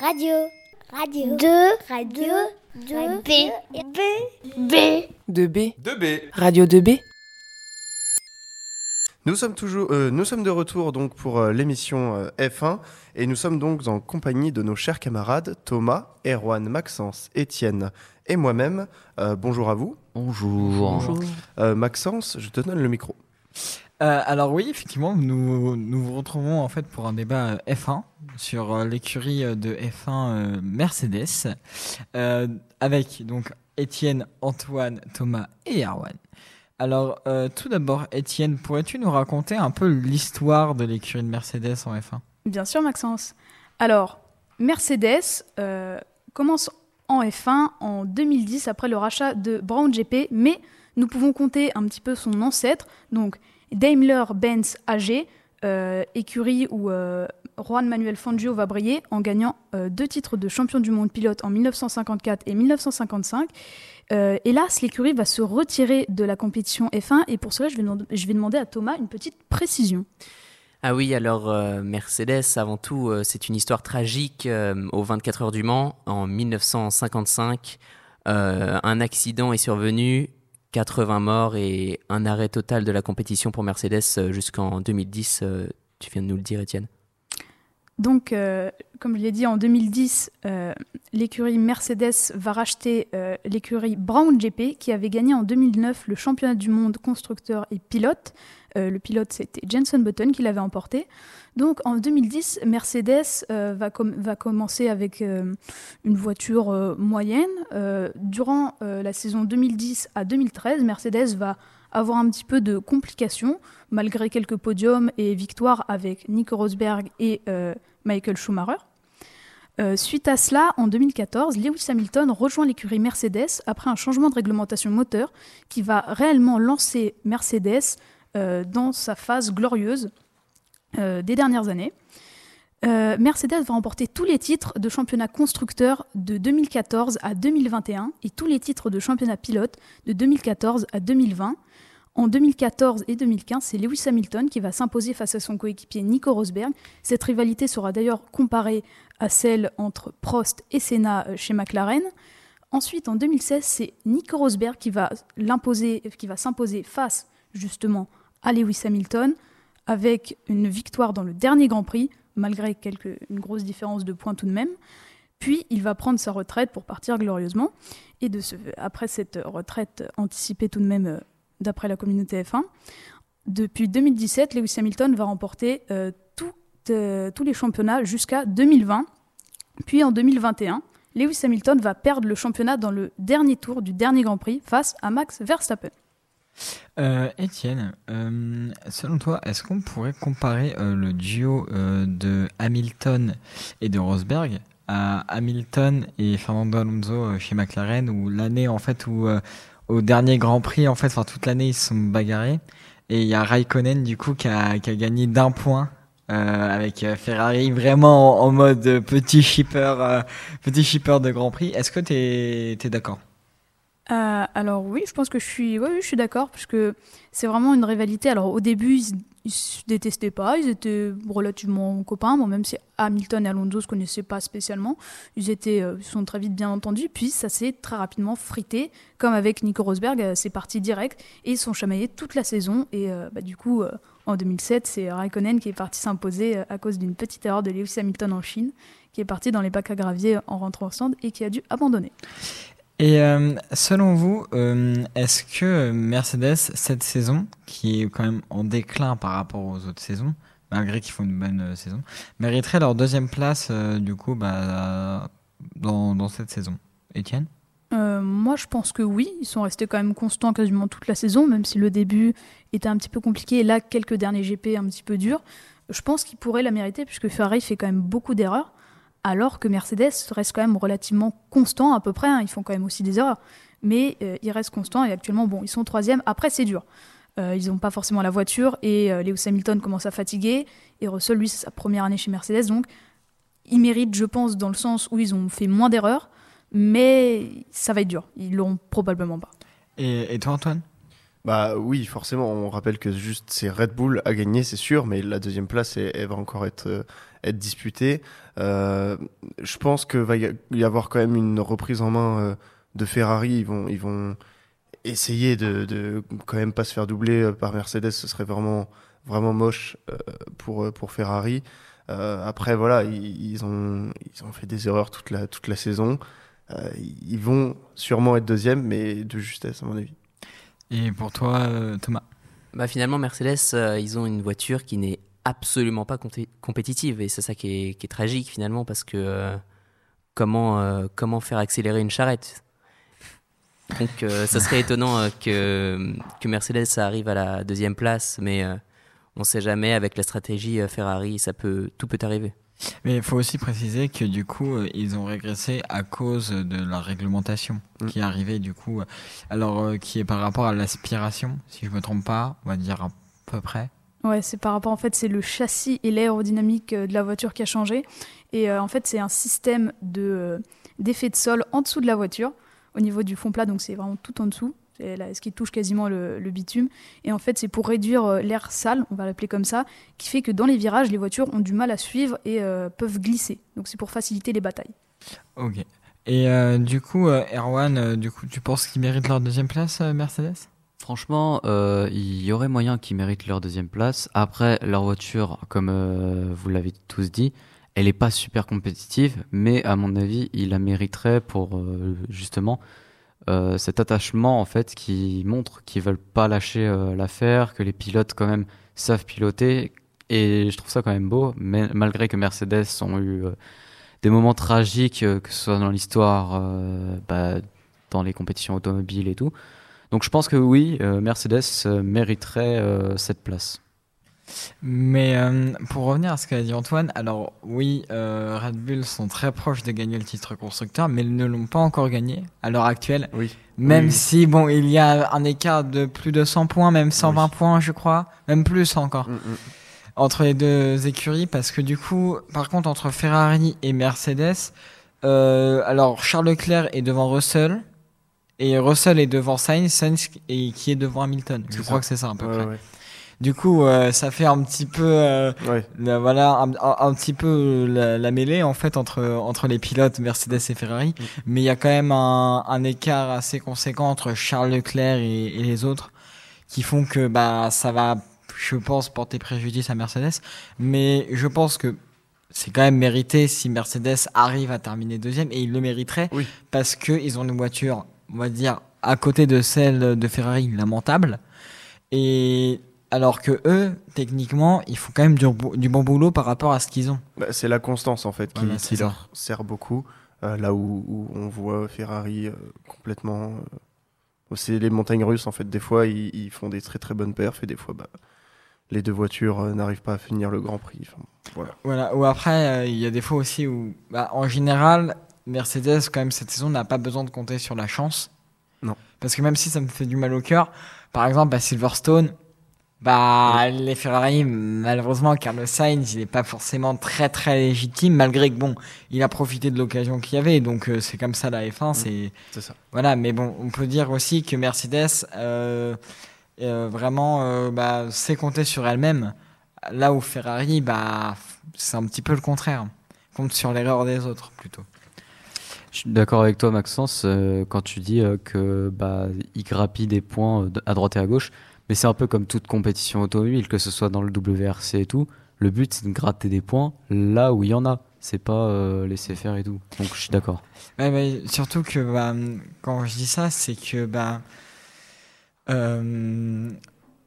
Radio. Radio. 2. Radio. 2. B. B. B. 2B. 2B. Radio 2B. Nous sommes toujours, euh, nous sommes de retour donc pour euh, l'émission euh, F1 et nous sommes donc en compagnie de nos chers camarades Thomas, Erwan, Maxence, Étienne et moi-même. Euh, bonjour à vous. Bonjour. Euh, Maxence, je te donne le micro. Euh, alors oui, effectivement, nous, nous vous retrouvons en fait pour un débat euh, F1 sur euh, l'écurie de F1 euh, Mercedes avec donc Étienne, Antoine, Thomas et Arwan. Alors tout d'abord, Étienne, pourrais-tu nous raconter un peu l'histoire de l'écurie de Mercedes en F1 Bien sûr, Maxence. Alors, Mercedes commence en F1 en 2010 après le rachat de Brown GP, mais nous pouvons compter un petit peu son ancêtre, Daimler-Benz AG, euh, écurie où euh, Juan Manuel Fangio va briller en gagnant euh, deux titres de champion du monde pilote en 1954 et 1955. Euh, hélas, l'écurie va se retirer de la compétition F1 et pour cela, je vais, demander à Thomas une petite précision. Ah oui, alors Mercedes, avant tout, c'est une histoire tragique. euh, aux 24 heures du Mans, en 1955, euh, un accident est survenu, 80 morts et un arrêt total de la compétition pour Mercedes euh, jusqu'en 2010. euh, tu viens de nous le dire, Étienne. Donc, euh, comme je l'ai dit, en 2010, euh, l'écurie Mercedes va racheter l'écurie Brown GP, qui avait gagné en 2009 le championnat du monde constructeur et pilote. Euh, le pilote, c'était Jenson Button qui l'avait emporté. Donc, en 2010, Mercedes euh, va, com- va commencer avec euh, une voiture moyenne. Durant la saison 2010 à 2013, Mercedes va avoir un petit peu de complications, malgré quelques podiums et victoires avec Nico Rosberg et Michael Schumacher. Suite à cela, en 2014, Lewis Hamilton rejoint l'écurie Mercedes après un changement de réglementation moteur qui va réellement lancer Mercedes dans sa phase glorieuse euh, des dernières années. Euh, Mercedes va remporter tous les titres de championnat constructeur de 2014 à 2021 et tous les titres de championnat pilote de 2014 à 2020. En 2014 et 2015, c'est Lewis Hamilton qui va s'imposer face à son coéquipier Nico Rosberg. Cette rivalité sera d'ailleurs comparée à celle entre Prost et Senna euh, chez McLaren. Ensuite, en 2016, c'est Nico Rosberg qui va qui va s'imposer face justement à Lewis Hamilton avec une victoire dans le dernier Grand Prix, malgré une grosse différence de points tout de même. Puis il va prendre sa retraite pour partir glorieusement. Et de ce, après cette retraite anticipée tout de même euh, d'après la communauté F1, depuis 2017, Lewis Hamilton va remporter euh, euh, tous les championnats jusqu'à 2020. Puis en 2021, Lewis Hamilton va perdre le championnat dans le dernier tour du dernier Grand Prix face à Max Verstappen. Euh, Étienne, euh, selon toi, est-ce qu'on pourrait comparer euh, le duo de Hamilton et de Rosberg à Hamilton et Fernando Alonso chez McLaren, où l'année en fait où au dernier Grand Prix, en fait, enfin toute l'année ils se sont bagarrés, et il y a Raikkonen du coup qui a, gagné d'un point. avec Ferrari vraiment en, mode petit shipper, petit shipper de Grand Prix. Est-ce que tu es, d'accord? Euh, alors oui, je pense que je suis, oui, je suis d'accord, puisque c'est vraiment une rivalité. Alors au début, ils, ils se détestaient pas, ils étaient relativement copains, bon, même si Hamilton et Alonso se connaissaient pas spécialement, ils étaient, euh, ils sont très vite bien entendus. Puis ça s'est très rapidement frité, comme avec Nico Rosberg, euh, c'est parti direct et ils sont chamaillés toute la saison. Et bah, du coup, en 2007, c'est Raikkonen qui est parti s'imposer à cause d'une petite erreur de Lewis Hamilton en Chine, qui est parti dans les bacs à gravier en rentrant au stand et qui a dû abandonner. Et euh, selon vous, euh, est-ce que Mercedes, cette saison, qui est quand même en déclin par rapport aux autres saisons, malgré qu'ils font une bonne euh, saison, mériterait leur deuxième place, du coup, bah, dans, dans cette saison? Étienne? Moi, je pense que oui. Ils sont restés quand même constants quasiment toute la saison, même si le début était un petit peu compliqué. Et là, quelques derniers GP un petit peu durs. Je pense qu'ils pourraient la mériter, puisque Ferrari fait quand même beaucoup d'erreurs, alors que Mercedes reste quand même relativement constant à peu près. hein. Ils font quand même aussi des erreurs. Mais euh, ils restent constants et actuellement, bon, ils sont troisième. Après, c'est dur. Euh, ils n'ont pas forcément la voiture et euh, Lewis Hamilton commence à fatiguer. Et Russell, lui, c'est sa première année chez Mercedes. Donc, ils méritent, je pense, dans le sens où ils ont fait moins d'erreurs mais ça va être dur. Ils l'auront probablement pas. et, et toi, Antoine? Bah oui, forcément, on rappelle que juste c'est Red Bull à gagner, c'est sûr, mais la deuxième place, elle, va encore être, euh, disputée. Euh, je pense que va y avoir quand même une reprise en main euh, de Ferrari. Ils vont, essayer de, quand même pas se faire doubler par Mercedes. Ce serait vraiment, moche pour, Ferrari. Après, voilà, ils, ont, fait des erreurs toute la, saison. Ils vont sûrement être deuxième, mais de justesse, à mon avis. Et pour toi, euh, Thomas Bah finalement, Mercedes, euh, ils ont une voiture qui n'est absolument pas compé- compétitive. Et c'est ça qui est, qui est tragique finalement parce que euh, comment, euh, comment faire accélérer une charrette? Donc euh, ça serait étonnant que, que Mercedes arrive à la deuxième place, mais on sait jamais avec la stratégie Ferrari, ça peut, tout peut arriver. Mais il faut aussi préciser que du coup, euh, ils ont régressé à cause de la réglementation Mm. qui est arrivée du coup, euh, alors euh, qui est par rapport à l'aspiration, si je me trompe pas, on va dire à peu près. Ouais, c'est par rapport, en fait, c'est le châssis et l'aérodynamique de la voiture qui a changé. Et euh, en fait, c'est un système de, d'effet de sol en dessous de la voiture, au niveau du fond plat, donc c'est vraiment tout en dessous. Là, ce qui touche quasiment le, le bitume. Et en fait, c'est pour réduire euh, l'air sale, on va l'appeler comme ça, qui fait que dans les virages, les voitures ont du mal à suivre et euh, peuvent glisser. Donc c'est pour faciliter les batailles. Ok. Et euh, du coup, Erwan, du coup, tu penses qu'ils méritent leur deuxième place, Mercedes? Franchement, euh, il y aurait moyen qu'ils méritent leur deuxième place. Après, leur voiture, comme euh, vous l'avez tous dit, elle n'est pas super compétitive, mais à mon avis, ils la mériteraient pour euh, justement euh, cet attachement en fait qui montre qu'ils veulent pas lâcher euh, l'affaire, que les pilotes quand même savent piloter. Et je trouve ça quand même beau, malgré que Mercedes ont eu euh, des moments tragiques, que ce soit dans l'histoire, bah, dans les compétitions automobiles et tout. Donc je pense que oui, Mercedes mériterait cette place. Mais euh, pour revenir à ce qu'a dit Antoine, alors oui, euh, Red Bull sont très proches de gagner le titre constructeur, mais ils ne l'ont pas encore gagné à l'heure actuelle. Oui. Même Oui. si, bon, il y a un écart de plus de 100 points, même 120 Oui. points, je crois, même plus encore, Mm, mm. entre les deux écuries, parce que du coup, par contre, entre Ferrari et Mercedes, euh, alors Charles Leclerc est devant Russell, et Russell est devant Sainz, Sainz qui est devant Hamilton. Je crois ça. que c'est ça à peu Ouais, près. ouais. Du coup, euh, ça fait un petit peu, euh, Ouais. la- voilà, un, un- un petit peu la, la mêlée en fait entre entre les pilotes Mercedes et Ferrari. Mhm. Mais il y a quand même un, un écart assez conséquent entre Charles Leclerc et, et les autres, qui font que bah ça va, je pense, porter préjudice à Mercedes. Mais je pense que c'est quand même mérité si Mercedes arrive à terminer deuxième et il le mériterait Oui. parce que ils ont une voiture, on va dire, à côté de celle de Ferrari, lamentable. Et alors que eux, techniquement, ils font quand même du, bo- du bon boulot par rapport à ce qu'ils ont. Bah, c'est la constance en fait qui, leur sert beaucoup. Euh, là où, où on voit Ferrari euh, complètement. euh, c'est les montagnes russes en fait. Des fois ils, ils font des très très bonnes perfs et des fois bah, les deux voitures n'arrivent pas à finir le Grand Prix. Enfin, voilà. Voilà. Ou après, il y a des fois aussi où, bah, en général, Mercedes, quand même, cette saison n'a pas besoin de compter sur la chance. Non. Parce que même si ça me fait du mal au cœur, par exemple, à Silverstone, bah, les Ferrari, malheureusement, Carlos Sainz, il n'est pas forcément très très légitime, malgré que bon, il a profité de l'occasion qu'il y avait, donc euh, c'est comme ça la F1, c'est C'est ça. Voilà, mais bon, on peut dire aussi que Mercedes, euh, euh, vraiment, euh, bah, sait compter sur elle-même. Là où Ferrari, bah, c'est un petit peu le contraire. Compte sur l'erreur des autres, plutôt. Je suis d'accord avec toi, Maxence, euh, quand tu dis euh, que bah il grappille des points euh, à droite et à gauche. Mais c'est un peu comme toute compétition automobile, que ce soit dans le WRC et tout. Le but, c'est de gratter des points là où il y en a. C'est pas euh, laisser faire et tout. Donc je suis d'accord. Surtout que bah, quand je dis ça, c'est que bah, euh,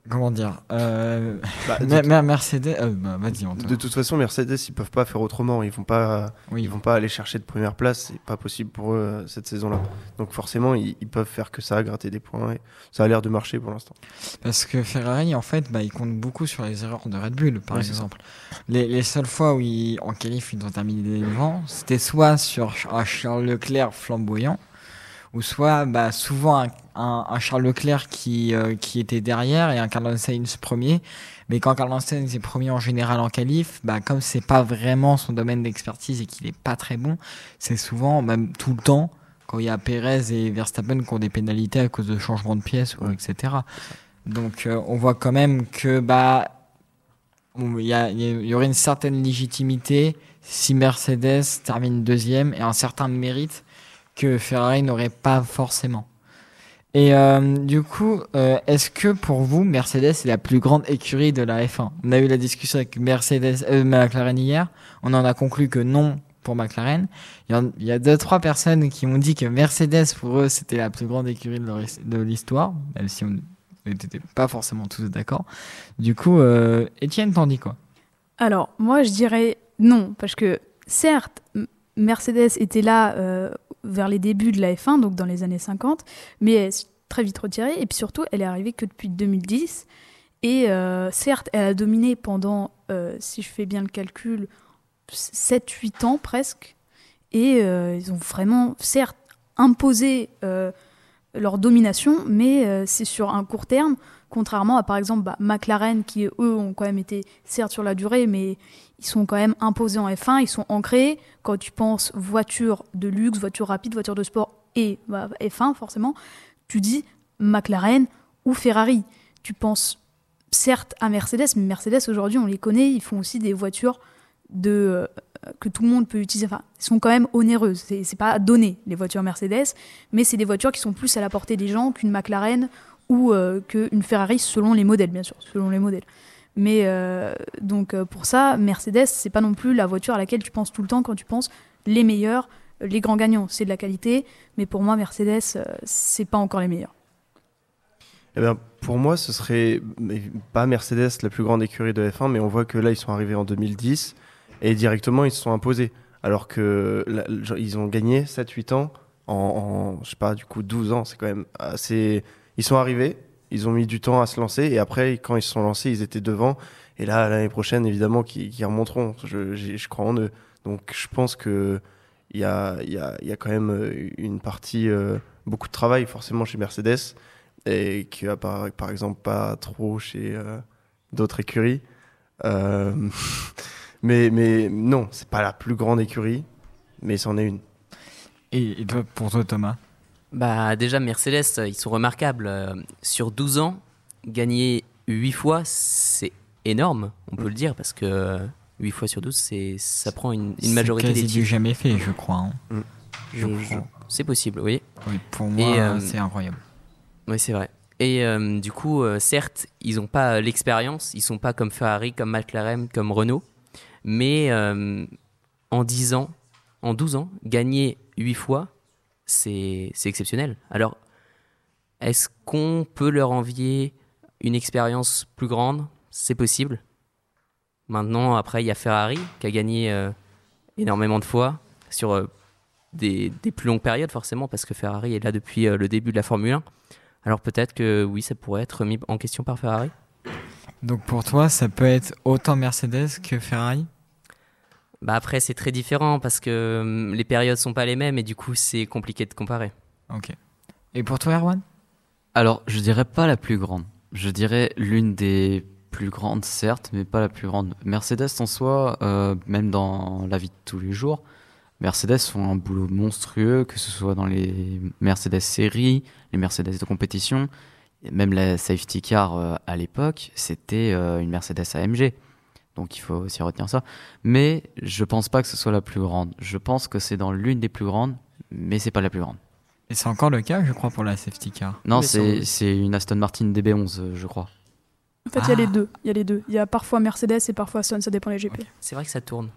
comment dire, euh, Bah, de, Mer- Mer- Mercedes, euh, bah, vas-y, Antoine. de toute façon, Mercedes ils peuvent pas faire autrement. Ils vont pas. oui. Ils vont pas aller chercher de première place, c'est pas possible pour eux euh, cette saison-là. Donc forcément, ils, ils peuvent faire que ça, gratter des points. Et ça a l'air de marcher pour l'instant. Parce que Ferrari, en fait, bah, il compte beaucoup sur les erreurs de Red Bull, par exemple. Les, les seules fois où, ils, en qualif, ils ont terminé devant, c'était soit sur un Charles Leclerc flamboyant, ou soit bah, souvent un, un- un Charles Leclerc qui, euh, qui était derrière et un Carlos Sainz premier. Mais quand Carlos Sainz est premier en général en qualif, bah, comme c'est pas vraiment son domaine d'expertise et qu'il est pas très bon, c'est souvent, même tout le temps, quand il y a Perez et Verstappen qui ont des pénalités à cause de changements de pièces, ou etc. Donc euh, on voit quand même que bah il y, a- il y aurait une certaine légitimité si Mercedes termine deuxième et un certain mérite que Ferrari n'aurait pas forcément. Et euh, du coup, euh, est-ce que pour vous, Mercedes est la plus grande écurie de la F1 On a eu la discussion avec Mercedes, euh, McLaren hier. On en a conclu que non pour McLaren. Il y, a deux trois personnes qui m'ont dit que Mercedes pour eux c'était la plus grande écurie de, l'histoire, même si on n'était pas forcément tous d'accord. Du coup, Étienne t'en dis quoi? Alors, moi, je dirais non, parce que certes, Mercedes était là euh, vers les débuts de la F1, donc dans les années 50, mais elle s'est très vite retirée, et puis surtout, elle est arrivée que depuis 2010. Et euh, certes, elle a dominé pendant, euh, si je fais bien le calcul, 7-8 ans presque. Et ils ont vraiment, certes, imposé leur domination, mais c'est sur un court terme, contrairement à par exemple bah, McLaren, qui eux ont quand même été, certes sur la durée, mais ils sont quand même imposés en F1, ils sont ancrés. Quand tu penses voiture de luxe, voiture rapide, voiture de sport et bah, F1, forcément, tu dis McLaren ou Ferrari. Tu penses certes à Mercedes, mais Mercedes aujourd'hui, on les connaît, ils font aussi des voitures de, euh, que tout le monde peut utiliser. Enfin, elles sont quand même onéreuses. C'est c'est pas donné, les voitures Mercedes, mais c'est des voitures qui sont plus à la portée des gens qu'une McLaren ou euh, qu'une Ferrari, selon les modèles, bien sûr, selon les modèles. Mais euh, donc euh, pour ça, Mercedes, c'est pas non plus la voiture à laquelle tu penses tout le temps quand tu penses les meilleurs, les grands gagnants. C'est de la qualité, mais pour moi, Mercedes, euh, c'est pas encore les meilleurs. Eh bien, pour moi, ce serait pas Mercedes la plus grande écurie de F1, mais on voit que là, ils sont arrivés en 2010 et directement, ils se sont imposés. Alors que ils ont gagné 7-8 ans en, en, je sais pas, du coup, 12 ans. C'est quand même assez. Ils sont arrivés, ils ont mis du temps à se lancer et après, quand ils se sont lancés, ils étaient devant. Et là, l'année prochaine, évidemment, qu'ils remonteront. Je, crois en eux. Donc, je pense que il y a, y, a, y a quand même euh, une partie, euh, beaucoup de travail forcément chez Mercedes et qui apparaît par exemple pas trop chez euh, d'autres écuries. Mais, mais non, c'est pas la plus grande écurie, mais c'en est une. et, et toi, pour toi, Thomas? Bah déjà Mercedes, euh, ils sont remarquables. Euh, Sur 12 ans, gagner 8 fois, c'est énorme, on peut le dire, parce que euh, 8 fois sur 12, c'est, ça prend une, une majorité C'est des quasi du titres. jamais fait, je crois. hein. Je- je je- crois. c'est possible, oui. Oui, pour moi, euh, c'est incroyable. Oui, c'est vrai. Et euh, du coup, euh, certes, ils n'ont pas l'expérience, ils sont pas comme Ferrari, comme McLaren, comme Renault, mais euh, en 10 ans, en 12 ans, gagner 8 fois, c'est exceptionnel. Alors, est-ce qu'on peut leur envier une expérience plus grande? C'est possible. Maintenant, après, il y a Ferrari qui a gagné euh, énormément de fois sur euh, des, des plus longues périodes, forcément, parce que Ferrari est là depuis euh, le début de la Formule 1. Alors peut-être que oui, ça pourrait être mis en question par Ferrari? Donc pour toi, ça peut être autant Mercedes que Ferrari? Bah après, c'est très différent parce que hum, les périodes sont pas les mêmes et du coup, c'est compliqué de comparer. Ok. Et pour toi, Erwan? Alors, je dirais pas la plus grande. Je dirais l'une des plus grandes, certes, mais pas la plus grande. Mercedes en soi, euh, même dans la vie de tous les jours, Mercedes font un boulot monstrueux, que ce soit dans les Mercedes séries, les Mercedes de compétition, même la safety car euh, à l'époque, c'était euh, une Mercedes AMG. Donc il faut aussi retenir ça. Mais je pense pas que ce soit la plus grande. Je pense que c'est dans l'une des plus grandes, mais c'est pas la plus grande. Et c'est encore le cas, je crois, pour la safety car. Non, c'est une Aston Martin DB11, euh, je crois. En fait, il y a Ah. les deux. Il y a les deux. Il y a parfois Mercedes et parfois Sun, ça dépend des GP. C'est vrai que ça tourne.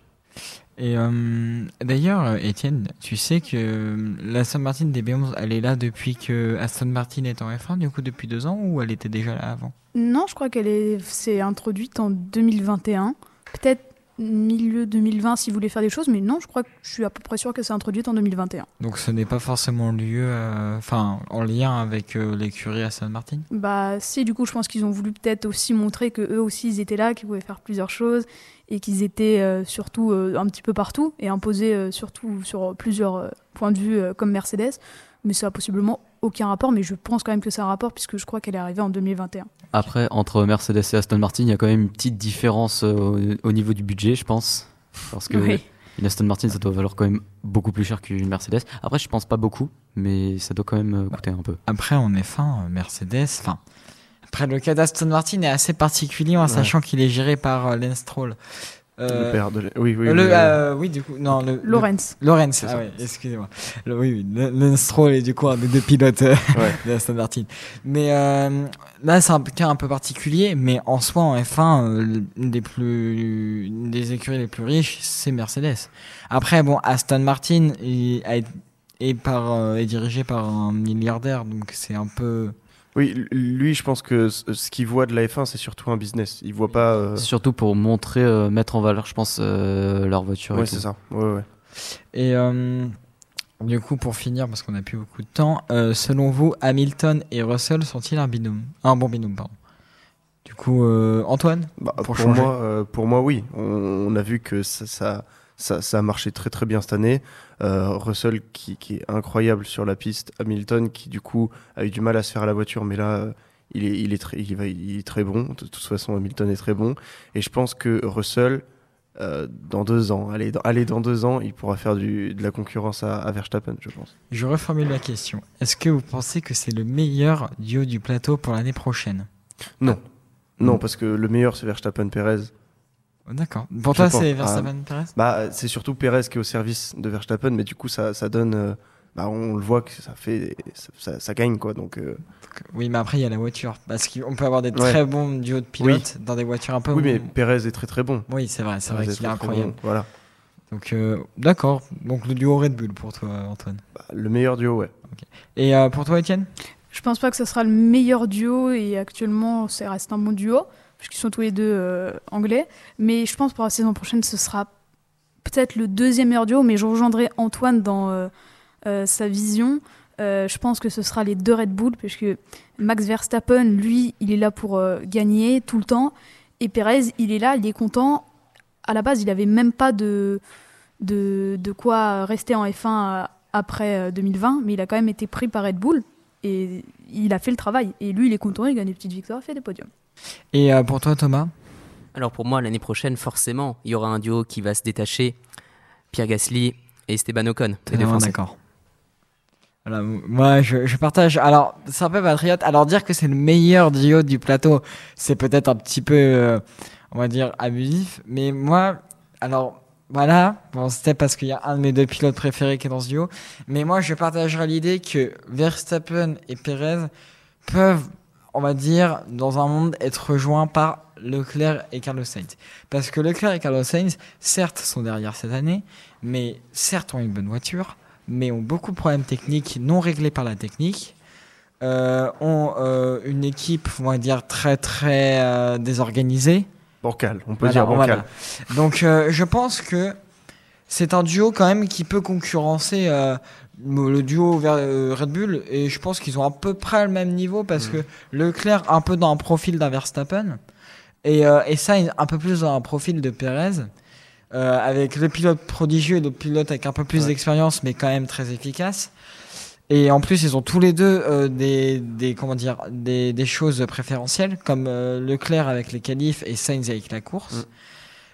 Et euh, d'ailleurs, euh, Étienne, tu sais que euh, l'Aston Martin DB11, elle est là depuis que Aston Martin est en F1, du coup depuis deux ans, ou elle était déjà là avant? Non, je crois qu'elle est, s'est introduite en 2021. Peut-être milieu 2020 si vous voulez faire des choses, mais non, je crois que je suis à peu près sûr que c'est introduite en 2021. Donc ce n'est pas forcément lieu, euh, enfin en lien avec euh, l'écurie Aston Martin? Bah si, du coup, je pense qu'ils ont voulu peut-être aussi montrer que eux aussi ils étaient là, qu'ils pouvaient faire plusieurs choses et qu'ils étaient euh, surtout euh, un petit peu partout et imposés euh, surtout sur plusieurs euh, points de vue euh, comme Mercedes. Mais ça a possiblement aucun rapport, mais je pense quand même que ça a un rapport puisque je crois qu'elle est arrivée en 2021. Après, entre Mercedes et Aston Martin, il y a quand même une petite différence euh, au, au niveau du budget, je pense. Parce que Oui. une Aston Martin, ça doit valoir quand même beaucoup plus cher qu'une Mercedes. Après, je pense pas beaucoup, mais ça doit quand même coûter un peu. Après, en F1, euh, Mercedes, enfin, Après, le cas d'Aston Martin est assez particulier en sachant qu'il est géré par euh, Lance Stroll. Euh, Le père de. Oui, oui. euh, oui, le- oui. euh, oui, du coup, non, le, le- Lorenz. Lorenz, C'est ah ouais, excusez-moi. Le- Oui, oui, le- Lance Stroll est du coup un des deux pilotes euh, Ouais. de Aston Martin. Mais euh, là, c'est un cas un peu particulier, mais en soi, en F1, euh, une des plus, des écuries les plus riches, c'est Mercedes. Après, bon, Aston Martin est, a- est par, euh, est dirigé par un milliardaire, donc c'est un peu. Oui, lui, je pense que ce qu'il voit de la F1, c'est surtout un business. Il voit pas. euh, Surtout pour montrer, euh, mettre en valeur, je pense, euh, leur voiture. tout. c'est ça. Ouais, ouais. Et euh, du coup, pour finir, parce qu'on n'a plus beaucoup de temps, euh, selon vous, Hamilton et Russell sont-ils un binôme? Un bon binôme, pardon. Du coup, euh, Antoine Bah, Pour pour, changer. moi, euh, pour moi, oui. On, on a vu que ça, ça, ça, ça a marché très très bien cette année. Euh, Russell qui, qui est incroyable sur la piste. Hamilton qui du coup a eu du mal à se faire à la voiture, mais là il est, il est, très, il va, il est très bon. De toute façon, Hamilton est très bon. Et je pense que Russell, euh, dans deux ans, allez dans, allez, dans deux ans, il pourra faire du, de la concurrence à, à Verstappen, je pense. Je reformule la question. Est-ce que vous pensez que c'est le meilleur duo du plateau pour l'année prochaine? Non. Non, parce que le meilleur c'est Verstappen-Perez. D'accord. Pour toi, c'est. Verstappen Perez? Bah, c'est surtout Perez qui est au service de Verstappen, mais du coup, ça, ça donne. euh, bah, on le voit que ça fait. Ça, ça- ça gagne, quoi. Donc, euh, Oui, mais après, il y a la voiture. Parce qu'on peut avoir des Ouais. très bons duos de pilotes dans des voitures un peu. oui, mais Perez est très très bon. Oui, c'est vrai, c'est vrai qu'il est incroyable. bon, Voilà. Donc, euh, d'accord. Donc, le duo Red Bull pour toi, Antoine. Bah, le meilleur duo, ouais. Et euh, pour toi, Étienne? Je pense pas que ce sera le meilleur duo et actuellement ça reste un bon duo puisqu'ils sont tous les deux euh, anglais. Mais je pense pour la saison prochaine ce sera peut-être le deuxième meilleur duo, mais je rejoindrai Antoine dans euh, euh, sa vision. Je pense que ce sera les deux Red Bull puisque Max Verstappen, lui, il est là pour gagner tout le temps et Perez, il est là, il est content. À la base, il avait même pas de de, de quoi rester en F1 euh, après euh, 2020, mais il a quand même été pris par Red Bull et il a fait le travail. Et lui, il est content, il gagne des petites victoires, il fait des podiums. Et euh, pour toi, Thomas? Alors pour moi, l'année prochaine, forcément, il y aura un duo qui va se détacher. Pierre Gasly et Esteban Ocon, d'accord. Voilà, moi, je, je partage. Alors, c'est un peu patriote. Alors, dire que c'est le meilleur duo du plateau, c'est peut-être un petit peu, euh, on va dire, abusif. Mais moi, alors, voilà. Bon, c'était parce qu'il y a un de mes deux pilotes préférés qui est dans ce duo. Mais moi, je partagerai l'idée que Verstappen et Perez peuvent, on va dire, dans un monde, être rejoints par Leclerc et Carlos Sainz. Parce que Leclerc et Carlos Sainz, certes, sont derrière cette année, mais certes ont une bonne voiture, mais ont beaucoup de problèmes techniques non réglés par la technique, euh, ont euh, une équipe, on va dire, très très euh, désorganisée. Bancal, on peut Voilà, dire bancal. voilà. Donc je pense que c'est un duo quand même qui peut concurrencer le duo vers euh, Red Bull et je pense qu'ils ont à peu près le même niveau parce que Leclerc un peu dans un profil d'un Verstappen et, euh, et Sainz un peu plus dans un profil de Perez euh, avec le pilote prodigieux et le pilote avec un peu plus Ouais. d'expérience mais quand même très efficace et en plus ils ont tous les deux euh, des, des comment dire des, des choses préférentielles comme euh, Leclerc avec les qualifs et Sainz avec la course.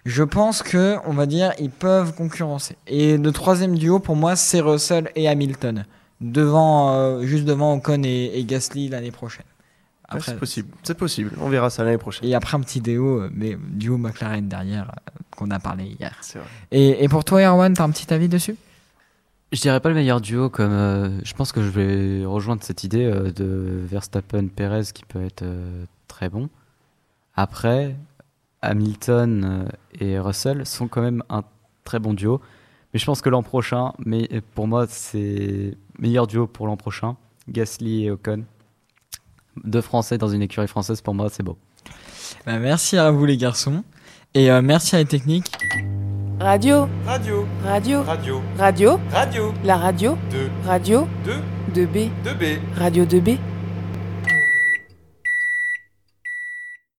Je pense que on va dire ils peuvent concurrencer et le troisième duo pour moi c'est Russell et Hamilton devant euh, juste devant Ocon et, et Gasly l'année prochaine c'est possible, c'est possible. On verra ça l'année prochaine. et après un petit duo euh, mais duo McLaren derrière euh, qu'on a parlé hier C'est vrai. et, et pour toi Erwan t'as un petit avis dessus? Je dirais pas le meilleur duo comme euh, je pense que je vais rejoindre cette idée euh, de Verstappen Perez qui peut être euh, très bon. Après Hamilton euh, et Russell sont quand même un très bon duo, mais je pense que l'an prochain, mais euh, pour moi c'est meilleur duo pour l'an prochain, Gasly et Ocon. Deux Français dans une écurie française pour moi c'est beau. Bah, merci à vous les garçons. Et euh, merci à les techniques Radio, Radio, radio, radio, radio, radio, la radio, 2, radio, 2, 2B, 2B. radio 2B.